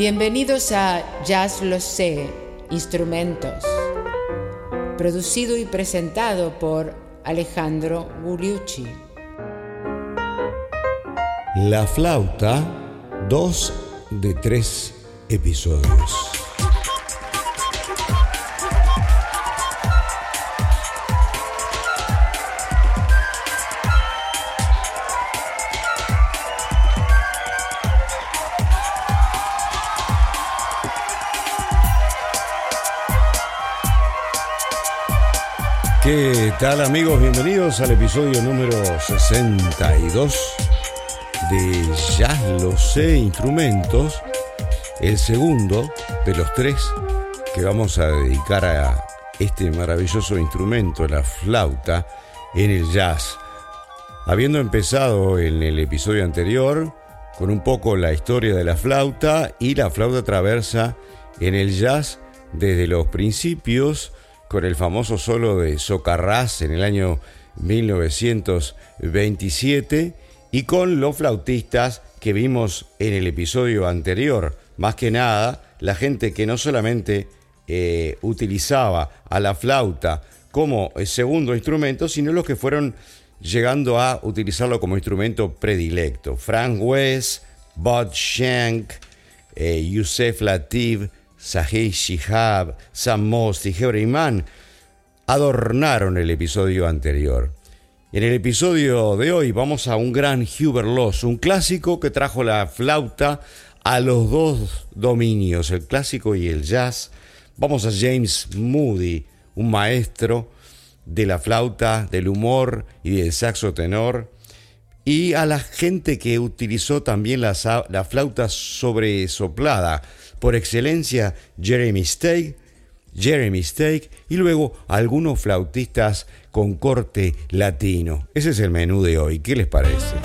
Bienvenidos a Jazz Lo Sé, Instrumentos, producido y presentado por Alejandro Gugliucci. La flauta, dos de tres episodios. Tal amigos? Bienvenidos al episodio número 62 de Ya lo sé instrumentos, el segundo de los tres que vamos a dedicar a este maravilloso instrumento, la flauta, en el jazz. Habiendo empezado en el episodio anterior con un poco la historia de la flauta y la flauta traversa en el jazz desde los principios, con el famoso solo de Socarrás en el año 1927 y con los flautistas que vimos en el episodio anterior. Más que nada, la gente que no solamente eh, utilizaba a la flauta como segundo instrumento, sino los que fueron llegando a utilizarlo como instrumento predilecto. Frank West, Bud Shank, eh, Yusef Latif, Sahih Shihab, Sam Most y Iman adornaron el episodio anterior. En el episodio de hoy vamos a un gran Hubert Loss, un clásico que trajo la flauta a los dos dominios, el clásico y el jazz. Vamos a James Moody, un maestro de la flauta, del humor y del saxo tenor, y a la gente que utilizó también la flauta sobresoplada, por excelencia Jeremy Steig, Jeremy Steak y luego algunos flautistas con corte latino. Ese es el menú de hoy. ¿Qué les parece?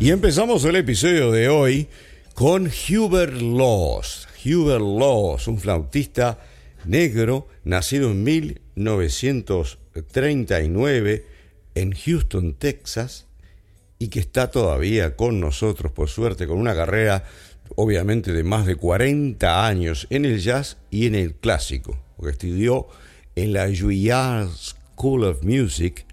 Y empezamos el episodio de hoy con Hubert Laws. Hubert Laws, un flautista negro, nacido en 1939 en Houston, Texas, y que está todavía con nosotros, por suerte, con una carrera obviamente de más de 40 años en el jazz y en el clásico, estudió en la Juilliard School of Music,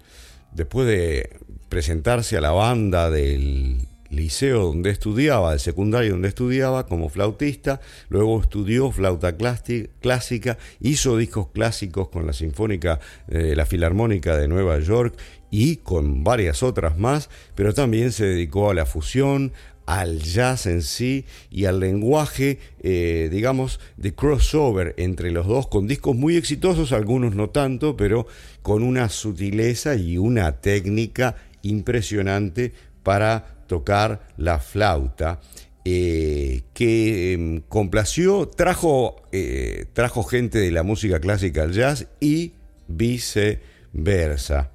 después de presentarse a la banda del liceo donde estudiaba, el secundario donde estudiaba como flautista, luego estudió flauta clásica, hizo discos clásicos con la Sinfónica, eh, la Filarmónica de Nueva York y con varias otras más, pero también se dedicó a la fusión, al jazz en sí y al lenguaje, eh, digamos, de crossover entre los dos, con discos muy exitosos, algunos no tanto, pero con una sutileza y una técnica impresionante para tocar la flauta, eh, que em, complació, trajo, eh, trajo gente de la música clásica al jazz y viceversa.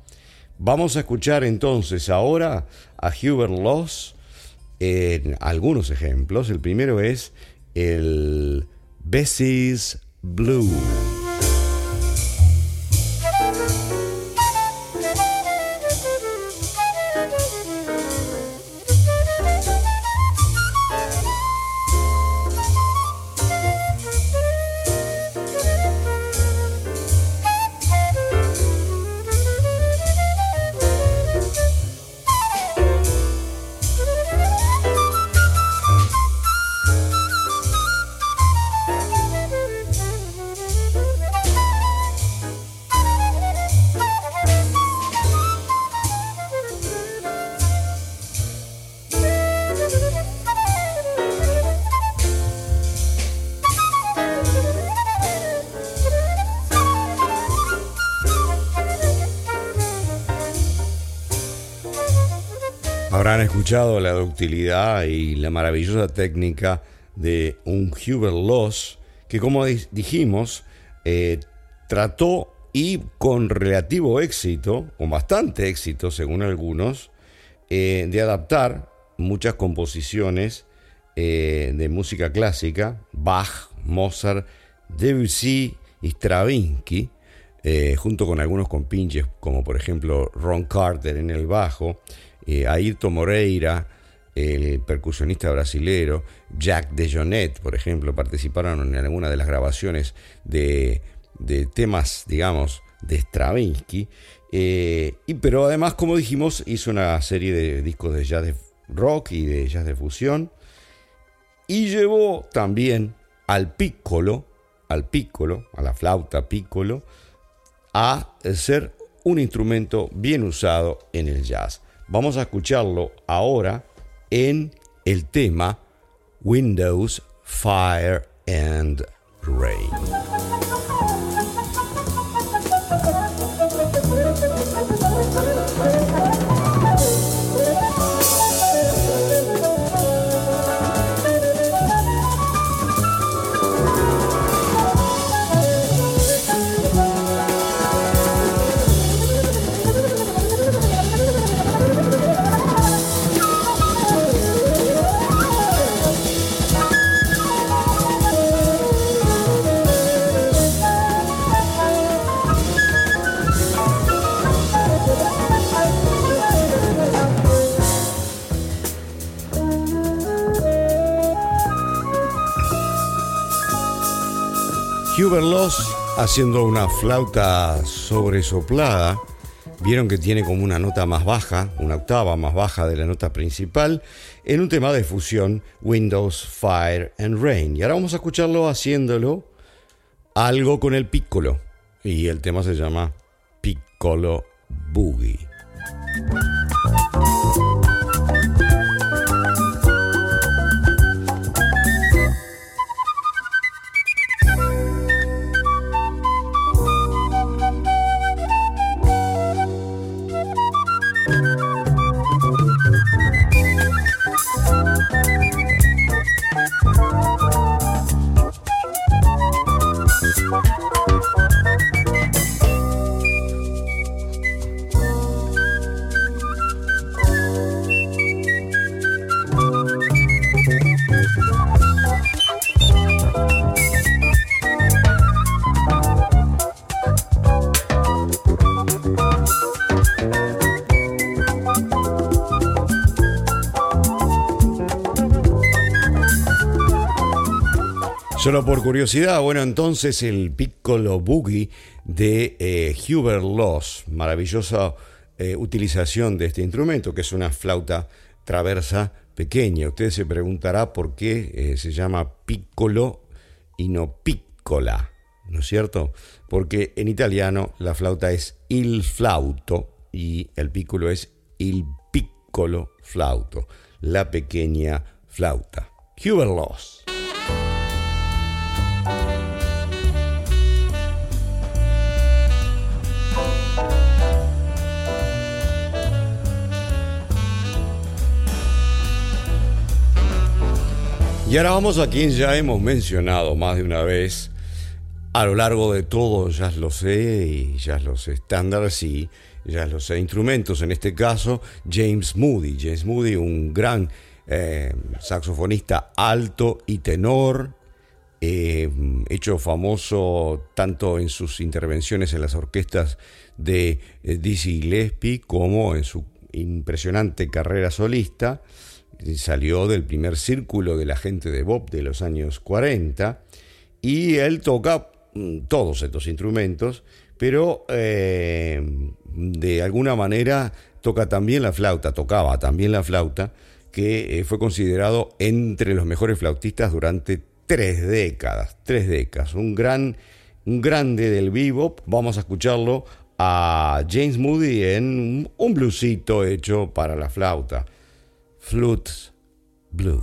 Vamos a escuchar entonces ahora a Hubert Loss en algunos ejemplos. El primero es el Bessie's Blue. Habrán escuchado la ductilidad y la maravillosa técnica de un Hubert Loss que, como dijimos, eh, trató y con relativo éxito, con bastante éxito según algunos, eh, de adaptar muchas composiciones eh, de música clásica, Bach, Mozart, Debussy Stravinsky, eh, junto con algunos compinches, como por ejemplo Ron Carter en el bajo, eh, Ayrton Moreira, el percusionista brasilero, Jack DeJohnette, por ejemplo, participaron en alguna de las grabaciones de, temas, digamos, de Stravinsky. Eh, y, pero además, como dijimos, hizo una serie de discos de jazz de rock y de jazz de fusión. Y llevó también al piccolo, al piccolo, a la flauta piccolo, a ser un instrumento bien usado en el jazz. Vamos a escucharlo ahora en el tema Windows, Fire and Rain. Hubert Loss haciendo una flauta sobresoplada. Vieron que tiene como una nota más baja, una octava más baja de la nota principal, en un tema de fusión Windows, Fire and Rain. Y ahora vamos a escucharlo haciéndolo algo con el piccolo. Y el tema se llama Piccolo Boogie. Solo por curiosidad, bueno, entonces el Piccolo Boogie de eh, Loss, maravillosa eh, utilización de este instrumento, que es una flauta traversa pequeña. Usted se preguntará por qué eh, se llama piccolo y no piccola, ¿no es cierto? Porque en italiano la flauta es il flauto y el piccolo es il piccolo flauto, la pequeña flauta. Hubert Loss. Y ahora vamos a quien ya hemos mencionado más de una vez. A lo largo de todo, ya lo sé, y ya los estándares y ya los instrumentos, en este caso James Moody. James Moody, un gran eh, saxofonista alto y tenor, eh, hecho famoso tanto en sus intervenciones en las orquestas de eh, Dizzy Gillespie como en su impresionante carrera solista. Salió del primer círculo de la gente de Bob de los años 40 y él toca mm, todos estos instrumentos, pero eh, de alguna manera toca también la flauta, tocaba también la flauta, que fue considerado entre los mejores flautistas durante tres décadas, tres décadas, un gran, un grande del bebop. Vamos a escucharlo a James Moody en un bluesito hecho para la flauta. Flutes Blues.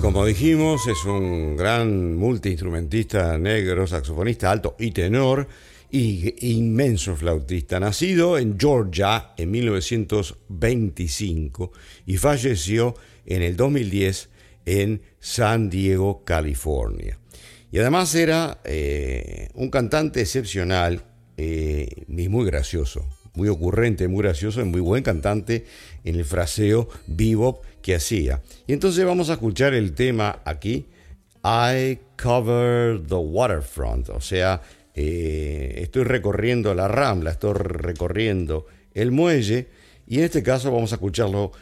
Como dijimos, es un gran multiinstrumentista negro, saxofonista alto y tenor, y inmenso flautista, nacido en Georgia en 1925 y falleció en el 2010 en San Diego, California. Y además era eh, un cantante excepcional eh, muy gracioso, muy ocurrente, muy gracioso y muy buen cantante en el fraseo bebop que hacía. Y entonces vamos a escuchar el tema aquí, I Cover the Waterfront, o sea, eh, estoy recorriendo la rambla, estoy recorriendo el muelle, y en este caso vamos a escucharlo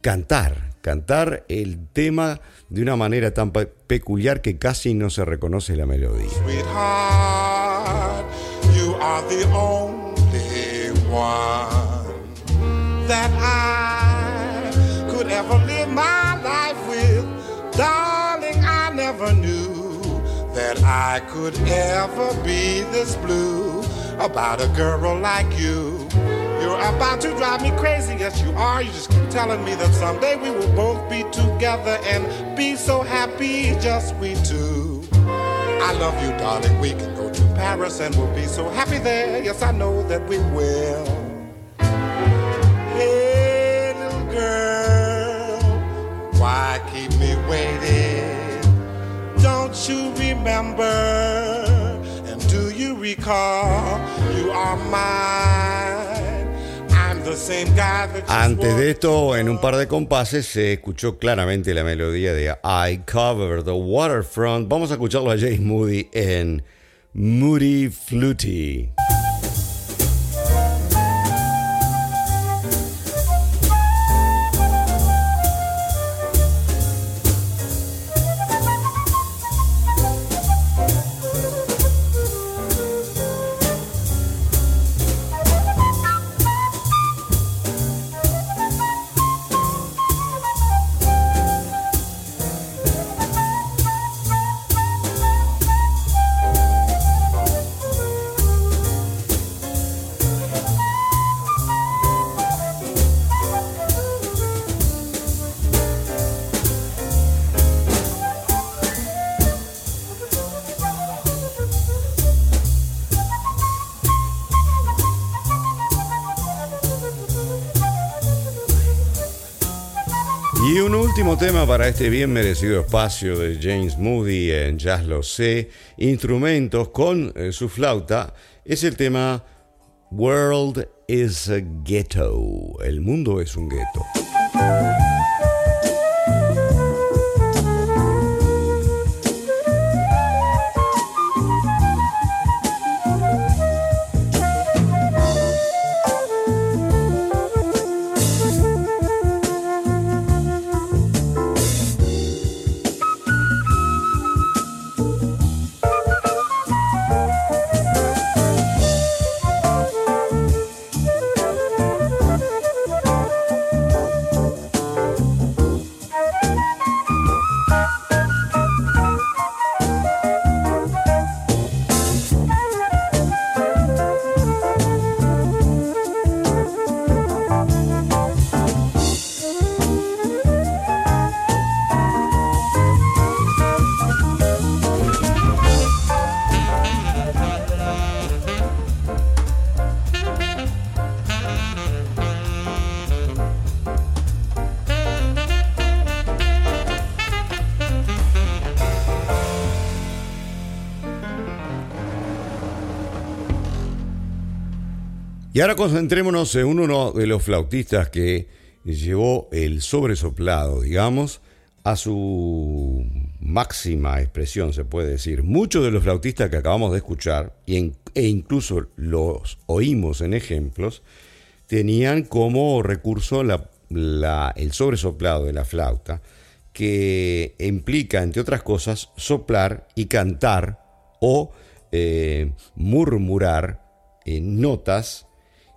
cantar, cantar el tema de una manera tan peculiar que casi no se reconoce la melodía. Sweetheart, you are the only one that I could ever live my life with. Darling, I never knew that I could ever be this blue about a girl like you. You're about to drive me crazy, yes you are. You just keep telling me that someday we will both be together and be so happy, just we two. I love you, darling. We can go to Paris and we'll be so happy there. Yes, I know that we will. Hey, little girl, why keep me waiting? Don't you remember? And do you recall you are mine? Antes de esto, en un par de compases, se escuchó claramente la melodía de I Cover the Waterfront. Vamos a escucharlo a James Moody en Moody Fluty. último tema para este bien merecido espacio de James Moody en Jazz Lo Sé, instrumentos con eh, su flauta, es el tema World is a Ghetto. El mundo es un gueto. Y ahora concentrémonos en uno de los flautistas que llevó el sobresoplado, digamos, a su máxima expresión, se puede decir. Muchos de los flautistas que acabamos de escuchar, e incluso los oímos en ejemplos, tenían como recurso el sobresoplado de la flauta, que implica, entre otras cosas, soplar y cantar o eh, murmurar en notas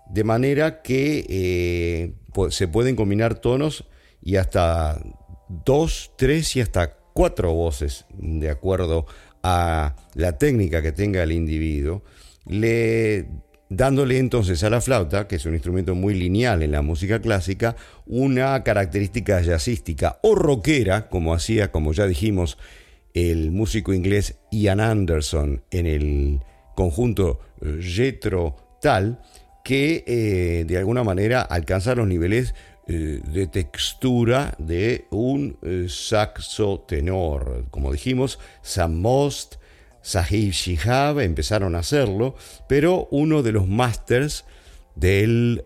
de manera que eh, se pueden combinar tonos y hasta dos, tres y hasta cuatro voces, de acuerdo a la técnica que tenga el individuo, le dándole entonces a la flauta, que es un instrumento muy lineal en la música clásica, una característica jazzística o rockera, como hacía, como ya dijimos, el músico inglés Ian Anderson en el conjunto Jethro Tal, que eh, de alguna manera alcanza los niveles eh, de textura de un eh, saxo tenor. Como dijimos, Sam Most, Sahib Shihab empezaron a hacerlo, pero uno de los masters del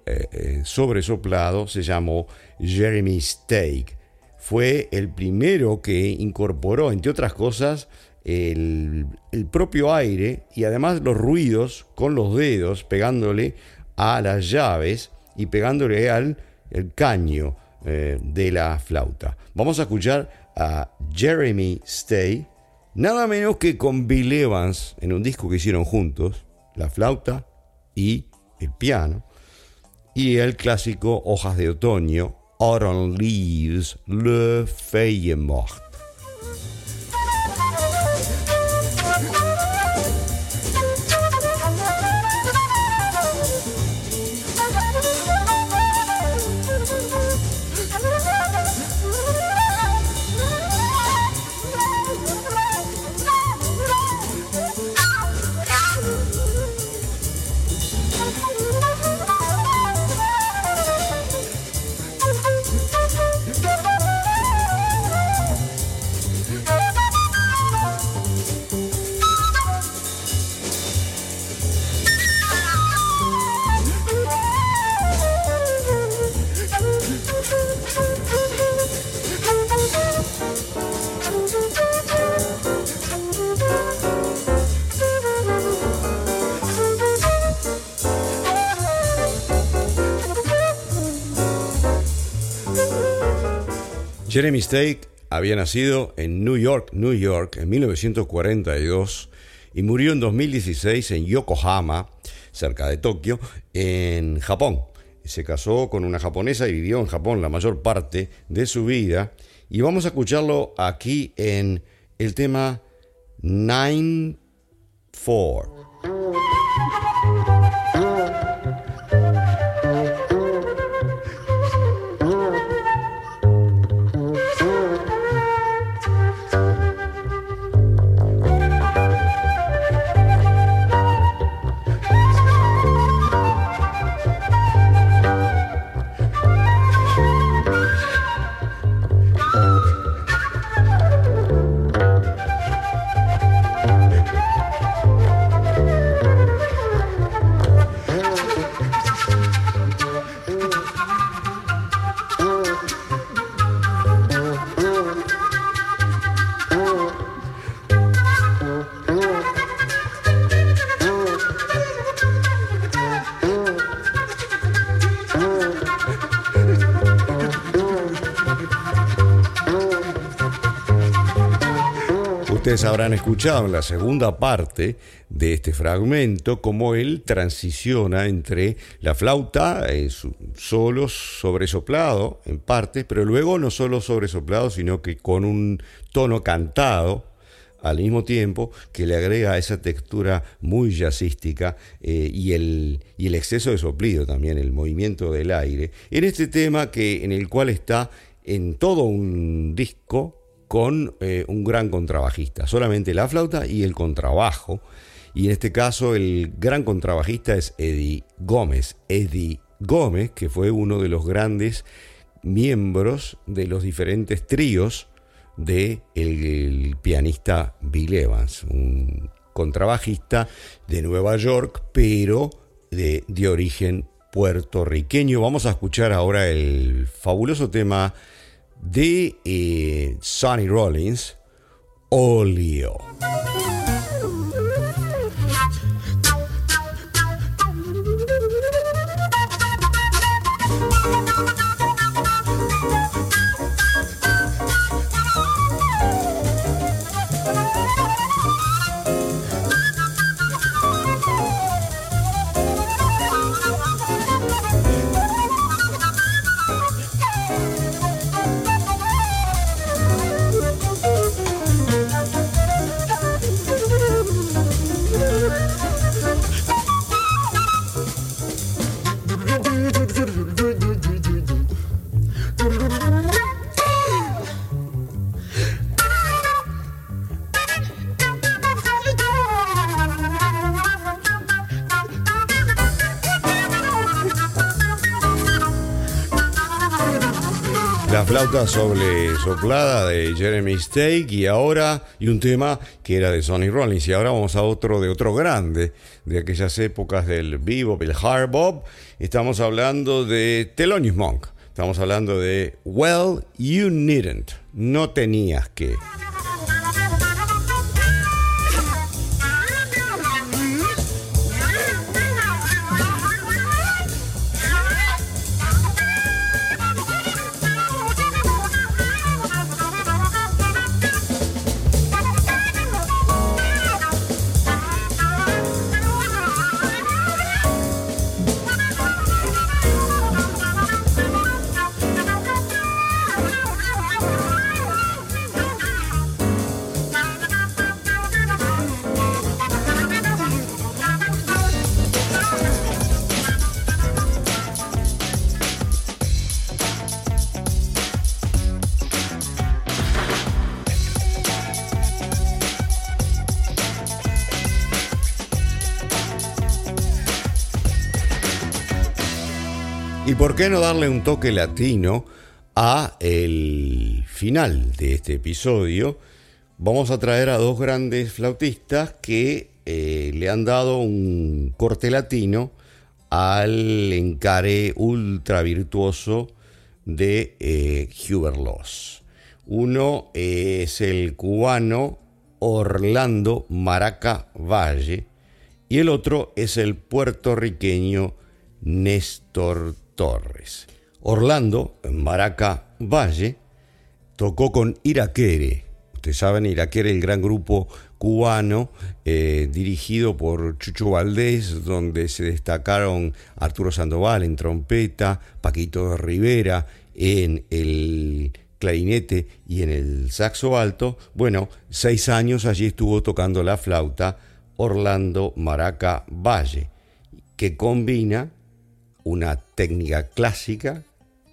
sobresoplado se llamó Jeremy Steak. Fue el primero que incorporó, entre otras cosas, el, propio aire y además los ruidos con los dedos pegándole a las llaves y pegándole al el caño eh, de la flauta. Vamos a escuchar a Jeremy Stay, nada menos que con Bill Evans en un disco que hicieron juntos, la flauta y el piano, y el clásico Hojas de Otoño, Autumn Leaves, Le Feuilles Jeremy Stake había nacido en New York, New York, en 1942 y murió en 2016 en Yokohama, cerca de Tokio, en Japón. Se casó con una japonesa y vivió en Japón la mayor parte de su vida. Y vamos a escucharlo aquí en el tema 9-4. Ustedes habrán escuchado en la segunda parte de este fragmento cómo él transiciona entre la flauta, solo sobresoplado en parte, pero luego no solo sobresoplado, sino que con un tono cantado al mismo tiempo que le agrega esa textura muy jazzística eh, y, el, y el exceso de soplido también, el movimiento del aire, en este tema que, en el cual está en todo un disco con eh, un gran contrabajista, solamente la flauta y el contrabajo. Y en este caso el gran contrabajista es Eddie Gómez. Eddie Gómez, que fue uno de los grandes miembros de los diferentes tríos de el, pianista Bill Evans, un contrabajista de Nueva York, pero de, de origen puertorriqueño. Vamos a escuchar ahora el fabuloso tema eh, Sonny Rollins, Olio. Flauta sobre soplada de Jeremy Steak y ahora y un tema que era de Sonny Rollins y ahora vamos a otro de otro grande de aquellas épocas del bebop, el hard bop. Estamos hablando de Thelonious Monk. Estamos hablando de Well, You Needn't. No tenías que. Por qué no darle un toque latino a el final de este episodio? Vamos a traer a dos grandes flautistas que eh, le han dado un corte latino al encare ultra virtuoso de eh. Uno es el cubano Orlando Maraca Valle y el otro es el puertorriqueño Néstor Torres. Orlando, Maraca Valle, tocó con Iraquere. Ustedes saben, Iraquere, el gran grupo cubano eh, dirigido por Chucho Valdés, donde se destacaron Arturo Sandoval en trompeta, Paquito Rivera en el clarinete y en el saxo alto. Bueno, seis años allí estuvo tocando la flauta Orlando Maraca Valle, que combina una técnica clásica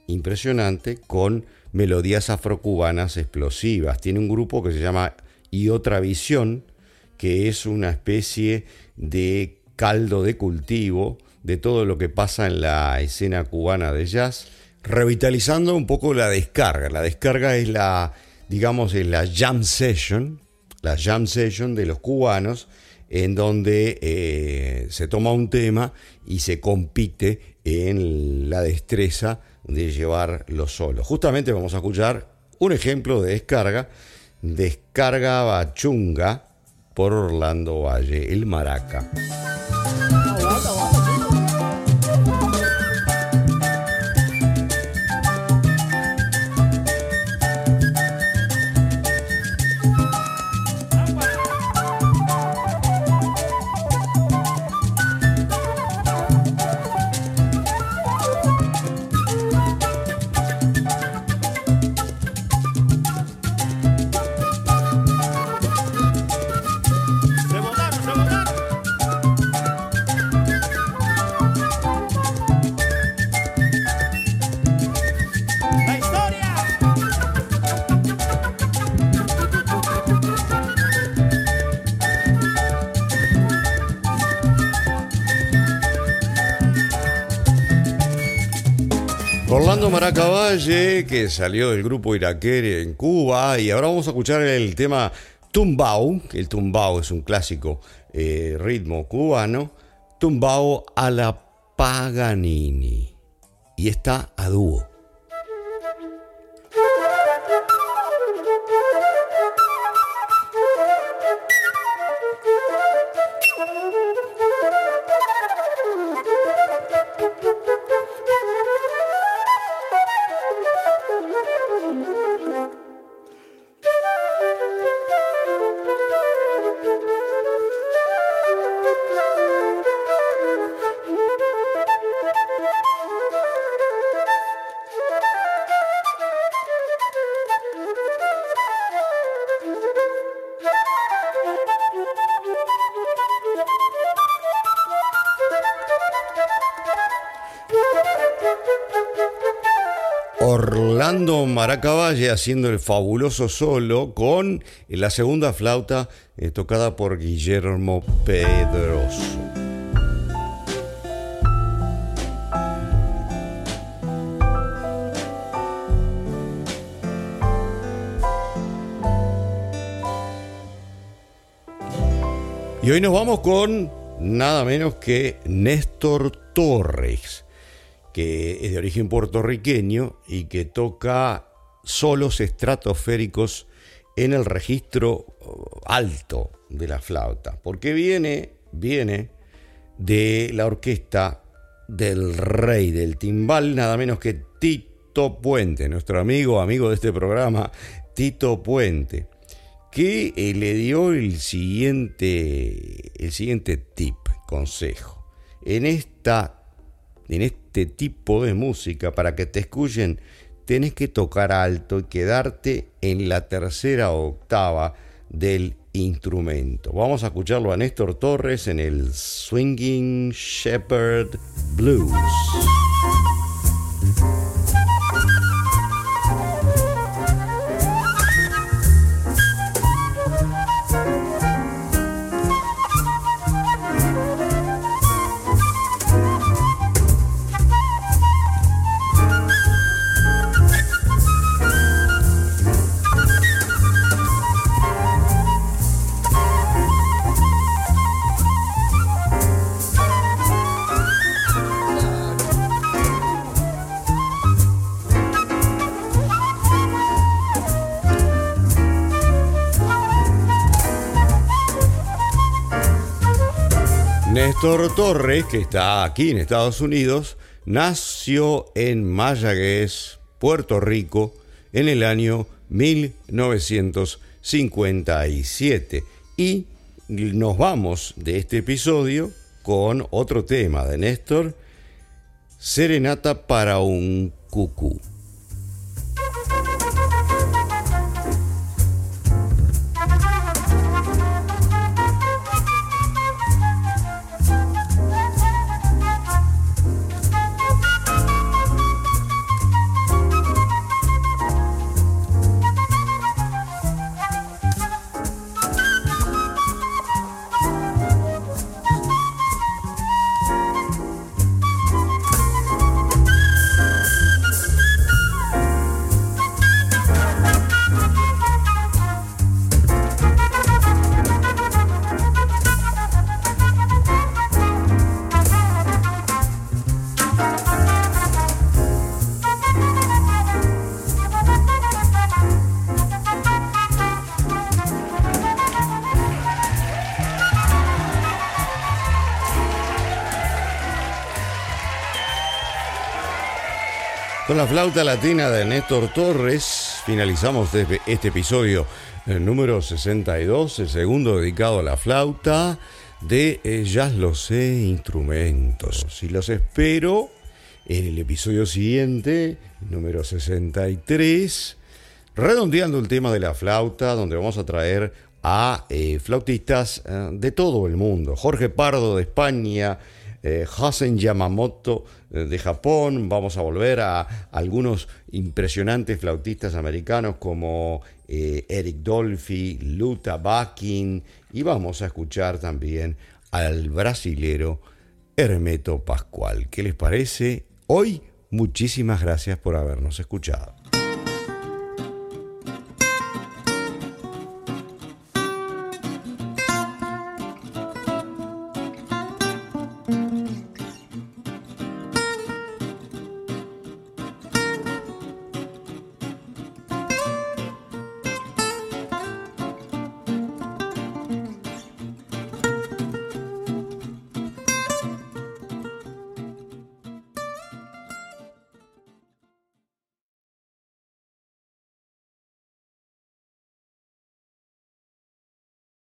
impresionante con melodías afrocubanas explosivas. Tiene un grupo que se llama Y otra visión, que es una especie de caldo de cultivo de todo lo que pasa en la escena cubana de jazz, revitalizando un poco la descarga. La descarga es la, digamos, es la jam session, la jam session de los cubanos, en donde eh, se toma un tema y se compite en la destreza de llevarlo solo. Justamente vamos a escuchar un ejemplo de descarga, descarga bachunga por Orlando Valle, el Maraca. Orlando Maracaballe, que salió del grupo Iraquere en Cuba, y ahora vamos a escuchar el tema Tumbao, el tumbao es un clásico eh, ritmo cubano, Tumbao a la Paganini, y está a dúo. Orlando Maracavalle haciendo el fabuloso solo con la segunda flauta eh, tocada por Guillermo Pedroso. Y hoy nos vamos con nada menos que Néstor Torres que es de origen puertorriqueño y que toca solos estratosféricos en el registro uh, alto de la flauta, porque viene, viene de la orquesta del rey del timbal, nada menos que Tito Puente, nuestro amigo, amigo de este programa, Tito Puente, que eh, le dio el siguiente, el siguiente tip, consejo. En, esta, en este tipo de música, para que te escuchen, tenés que tocar alto y quedarte en la tercera octava del instrumento. Vamos a escucharlo a Néstor Torres en el Swinging Shepherd Blues. Néstor Torres, que está aquí en Estados Unidos, nació en Mayagüez, Puerto Rico, en el año 1957. Y nos vamos de este episodio con otro tema de Néstor, Serenata para un cucú. La flauta latina de Néstor Torres finalizamos este episodio el número 62, el segundo dedicado a la flauta de eh, Jazz Lo Instrumentos. Y los espero en el episodio siguiente, número 63, redondeando el tema de la flauta, donde vamos a traer a eh, flautistas eh, de todo el mundo. Jorge Pardo de España, eh, Yamamoto eh, de Japón, vamos a volver a algunos impresionantes flautistas americanos como eh, Eric Dolphy, Luta Bakin y vamos a escuchar también al brasilero Hermeto Pascual. ¿Qué les parece? Hoy muchísimas gracias por habernos escuchado.